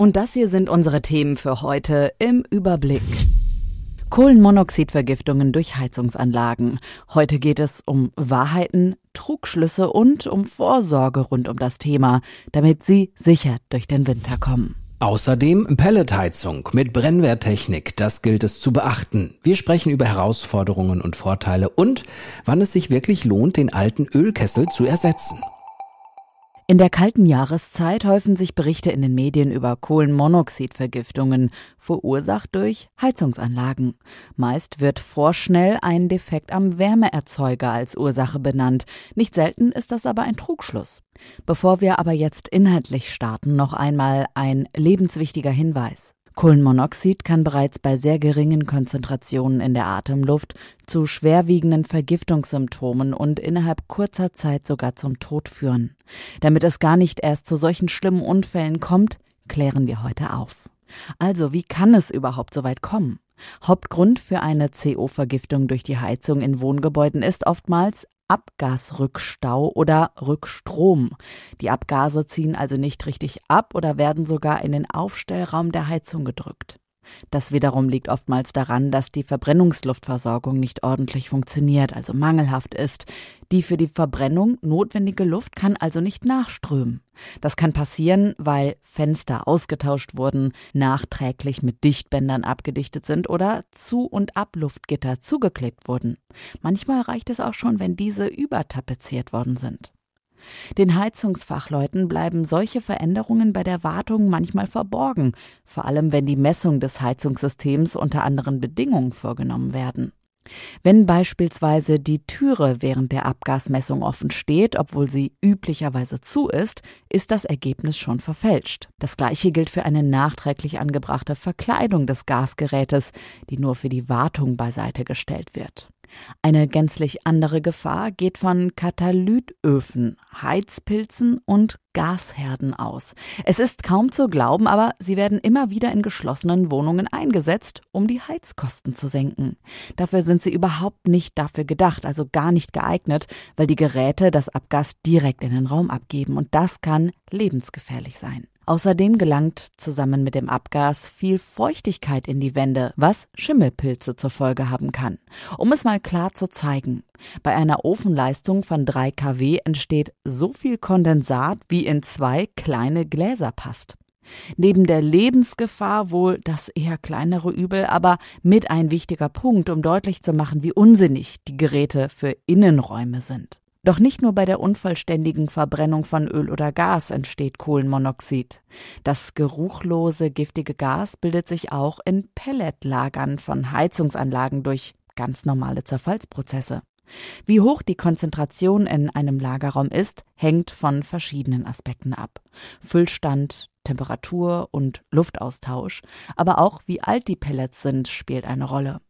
Und das hier sind unsere Themen für heute im Überblick. Kohlenmonoxidvergiftungen durch Heizungsanlagen. Heute geht es um Wahrheiten, Trugschlüsse und um Vorsorge rund um das Thema, damit Sie sicher durch den Winter kommen. Außerdem Pelletheizung mit Brennwerttechnik, das gilt es zu beachten. Wir sprechen über Herausforderungen und Vorteile und wann es sich wirklich lohnt, den alten Ölkessel zu ersetzen. In der kalten Jahreszeit häufen sich Berichte in den Medien über Kohlenmonoxidvergiftungen, verursacht durch Heizungsanlagen. Meist wird vorschnell ein Defekt am Wärmeerzeuger als Ursache benannt. Nicht selten ist das aber ein Trugschluss. Bevor wir aber jetzt inhaltlich starten, noch einmal ein lebenswichtiger Hinweis. Kohlenmonoxid kann bereits bei sehr geringen Konzentrationen in der Atemluft zu schwerwiegenden Vergiftungssymptomen und innerhalb kurzer Zeit sogar zum Tod führen. Damit es gar nicht erst zu solchen schlimmen Unfällen kommt, klären wir heute auf. Also, wie kann es überhaupt so weit kommen? Hauptgrund für eine CO-Vergiftung durch die Heizung in Wohngebäuden ist oftmals Abgasrückstau oder Rückstrom. Die Abgase ziehen also nicht richtig ab oder werden sogar in den Aufstellraum der Heizung gedrückt. Das wiederum liegt oftmals daran, dass die Verbrennungsluftversorgung nicht ordentlich funktioniert, also mangelhaft ist. Die für die Verbrennung notwendige Luft kann also nicht nachströmen. Das kann passieren, weil Fenster ausgetauscht wurden, nachträglich mit Dichtbändern abgedichtet sind oder Zu- und Abluftgitter zugeklebt wurden. Manchmal reicht es auch schon, wenn diese übertapeziert worden sind. Den Heizungsfachleuten bleiben solche Veränderungen bei der Wartung manchmal verborgen, vor allem wenn die Messung des Heizungssystems unter anderen Bedingungen vorgenommen werden. Wenn beispielsweise die Türe während der Abgasmessung offen steht, obwohl sie üblicherweise zu ist, ist das Ergebnis schon verfälscht. Das gleiche gilt für eine nachträglich angebrachte Verkleidung des Gasgerätes, die nur für die Wartung beiseite gestellt wird. Eine gänzlich andere Gefahr geht von Katalytöfen, Heizpilzen und Gasherden aus. Es ist kaum zu glauben, aber sie werden immer wieder in geschlossenen Wohnungen eingesetzt, um die Heizkosten zu senken. Dafür sind sie überhaupt nicht dafür gedacht, also gar nicht geeignet, weil die Geräte das Abgas direkt in den Raum abgeben und das kann lebensgefährlich sein. Außerdem gelangt zusammen mit dem Abgas viel Feuchtigkeit in die Wände, was Schimmelpilze zur Folge haben kann. Um es mal klar zu zeigen. Bei einer Ofenleistung von 3 kW entsteht so viel Kondensat, wie in zwei kleine Gläser passt. Neben der Lebensgefahr wohl das eher kleinere Übel, aber mit ein wichtiger Punkt, um deutlich zu machen, wie unsinnig die Geräte für Innenräume sind. Doch nicht nur bei der unvollständigen Verbrennung von Öl oder Gas entsteht Kohlenmonoxid. Das geruchlose, giftige Gas bildet sich auch in Pelletlagern von Heizungsanlagen durch ganz normale Zerfallsprozesse. Wie hoch die Konzentration in einem Lagerraum ist, hängt von verschiedenen Aspekten ab. Füllstand, Temperatur und Luftaustausch, aber auch wie alt die Pellets sind, spielt eine Rolle.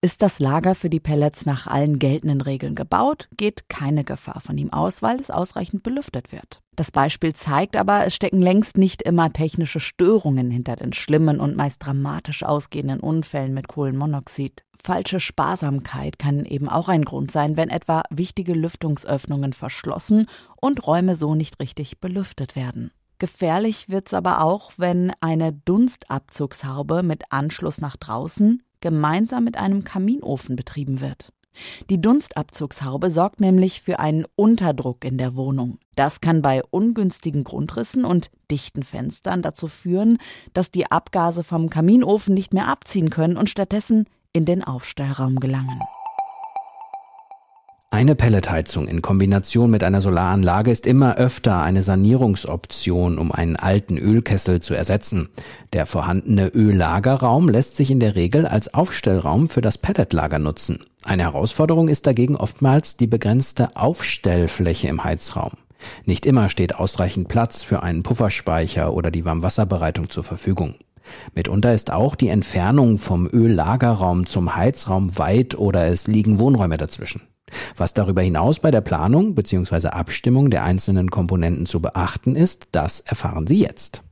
Ist das Lager für die Pellets nach allen geltenden Regeln gebaut, geht keine Gefahr von ihm aus, weil es ausreichend belüftet wird. Das Beispiel zeigt aber, es stecken längst nicht immer technische Störungen hinter den schlimmen und meist dramatisch ausgehenden Unfällen mit Kohlenmonoxid. Falsche Sparsamkeit kann eben auch ein Grund sein, wenn etwa wichtige Lüftungsöffnungen verschlossen und Räume so nicht richtig belüftet werden. Gefährlich wird's aber auch, wenn eine Dunstabzugshaube mit Anschluss nach draußen gemeinsam mit einem Kaminofen betrieben wird. Die Dunstabzugshaube sorgt nämlich für einen Unterdruck in der Wohnung. Das kann bei ungünstigen Grundrissen und dichten Fenstern dazu führen, dass die Abgase vom Kaminofen nicht mehr abziehen können und stattdessen in den Aufstellraum gelangen. Eine Pelletheizung in Kombination mit einer Solaranlage ist immer öfter eine Sanierungsoption, um einen alten Ölkessel zu ersetzen. Der vorhandene Öllagerraum lässt sich in der Regel als Aufstellraum für das Pelletlager nutzen. Eine Herausforderung ist dagegen oftmals die begrenzte Aufstellfläche im Heizraum. Nicht immer steht ausreichend Platz für einen Pufferspeicher oder die Warmwasserbereitung zur Verfügung. Mitunter ist auch die Entfernung vom Öllagerraum zum Heizraum weit oder es liegen Wohnräume dazwischen. Was darüber hinaus bei der Planung bzw. Abstimmung der einzelnen Komponenten zu beachten ist, das erfahren Sie jetzt.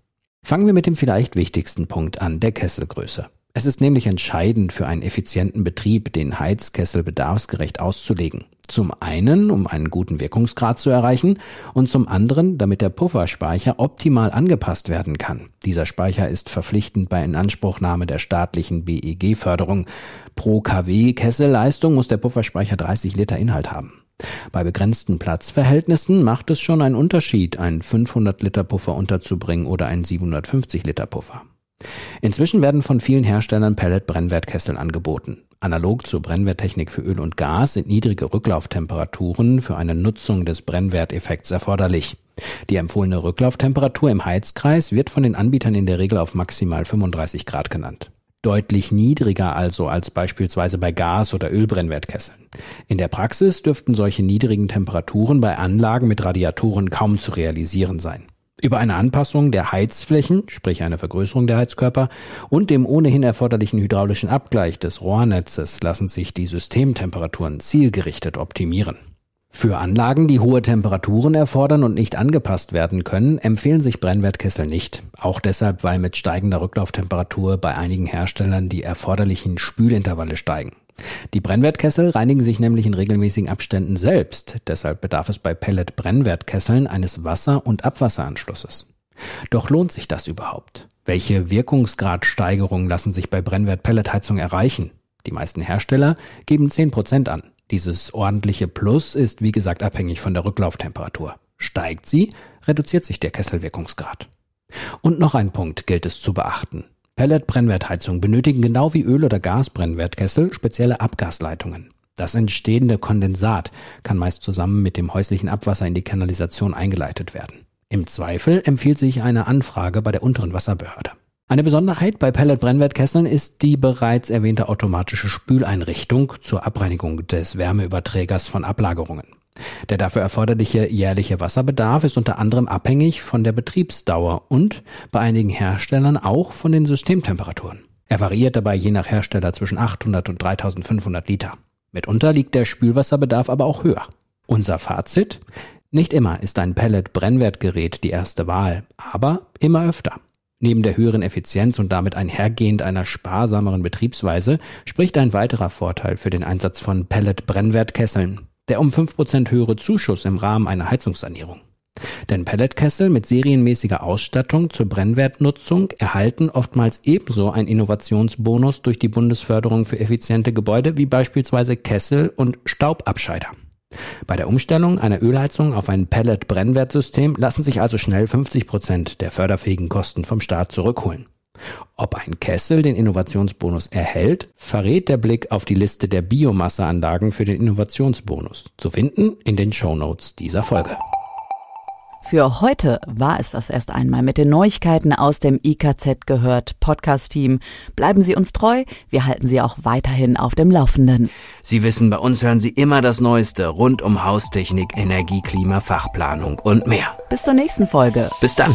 Fangen wir mit dem vielleicht wichtigsten Punkt an, der Kesselgröße. Es ist nämlich entscheidend für einen effizienten Betrieb, den Heizkessel bedarfsgerecht auszulegen. Zum einen, um einen guten Wirkungsgrad zu erreichen und zum anderen, damit der Pufferspeicher optimal angepasst werden kann. Dieser Speicher ist verpflichtend bei Inanspruchnahme der staatlichen BEG-Förderung. Pro kW Kesselleistung muss der Pufferspeicher 30 Liter Inhalt haben. Bei begrenzten Platzverhältnissen macht es schon einen Unterschied, einen 500 Liter Puffer unterzubringen oder einen 750 Liter Puffer. Inzwischen werden von vielen Herstellern Pellet-Brennwertkessel angeboten. Analog zur Brennwerttechnik für Öl und Gas sind niedrige Rücklauftemperaturen für eine Nutzung des Brennwerteffekts erforderlich. Die empfohlene Rücklauftemperatur im Heizkreis wird von den Anbietern in der Regel auf maximal 35 Grad genannt. Deutlich niedriger also als beispielsweise bei Gas- oder Ölbrennwertkesseln. In der Praxis dürften solche niedrigen Temperaturen bei Anlagen mit Radiatoren kaum zu realisieren sein. Über eine Anpassung der Heizflächen, sprich eine Vergrößerung der Heizkörper und dem ohnehin erforderlichen hydraulischen Abgleich des Rohrnetzes lassen sich die Systemtemperaturen zielgerichtet optimieren. Für Anlagen, die hohe Temperaturen erfordern und nicht angepasst werden können, empfehlen sich Brennwertkessel nicht. Auch deshalb, weil mit steigender Rücklauftemperatur bei einigen Herstellern die erforderlichen Spülintervalle steigen. Die Brennwertkessel reinigen sich nämlich in regelmäßigen Abständen selbst, deshalb bedarf es bei Pellet-Brennwertkesseln eines Wasser- und Abwasseranschlusses. Doch lohnt sich das überhaupt? Welche Wirkungsgradsteigerungen lassen sich bei Brennwert-Pelletheizung erreichen? Die meisten Hersteller geben 10% an. Dieses ordentliche Plus ist wie gesagt abhängig von der Rücklauftemperatur. Steigt sie, reduziert sich der Kesselwirkungsgrad. Und noch ein Punkt gilt es zu beachten. Pellet-Brennwertheizungen benötigen genau wie Öl- oder Gasbrennwertkessel spezielle Abgasleitungen. Das entstehende Kondensat kann meist zusammen mit dem häuslichen Abwasser in die Kanalisation eingeleitet werden. Im Zweifel empfiehlt sich eine Anfrage bei der unteren Wasserbehörde. Eine Besonderheit bei Pellet-Brennwertkesseln ist die bereits erwähnte automatische Spüleinrichtung zur Abreinigung des Wärmeüberträgers von Ablagerungen. Der dafür erforderliche jährliche Wasserbedarf ist unter anderem abhängig von der Betriebsdauer und bei einigen Herstellern auch von den Systemtemperaturen. Er variiert dabei je nach Hersteller zwischen 800 und 3500 Liter. Mitunter liegt der Spülwasserbedarf aber auch höher. Unser Fazit? Nicht immer ist ein Pellet-Brennwertgerät die erste Wahl, aber immer öfter. Neben der höheren Effizienz und damit einhergehend einer sparsameren Betriebsweise spricht ein weiterer Vorteil für den Einsatz von Pellet-Brennwertkesseln der um 5% höhere Zuschuss im Rahmen einer Heizungssanierung. Denn Pelletkessel mit serienmäßiger Ausstattung zur Brennwertnutzung erhalten oftmals ebenso einen Innovationsbonus durch die Bundesförderung für effiziente Gebäude wie beispielsweise Kessel- und Staubabscheider. Bei der Umstellung einer Ölheizung auf ein Pellet-Brennwertsystem lassen sich also schnell 50 Prozent der förderfähigen Kosten vom Staat zurückholen. Ob ein Kessel den Innovationsbonus erhält, verrät der Blick auf die Liste der Biomasseanlagen für den Innovationsbonus, zu finden in den Shownotes dieser Folge. Für heute war es das erst einmal mit den Neuigkeiten aus dem IKZ gehört Podcast-Team. Bleiben Sie uns treu, wir halten Sie auch weiterhin auf dem Laufenden. Sie wissen, bei uns hören Sie immer das Neueste rund um Haustechnik, Energie, Klima, Fachplanung und mehr. Bis zur nächsten Folge. Bis dann.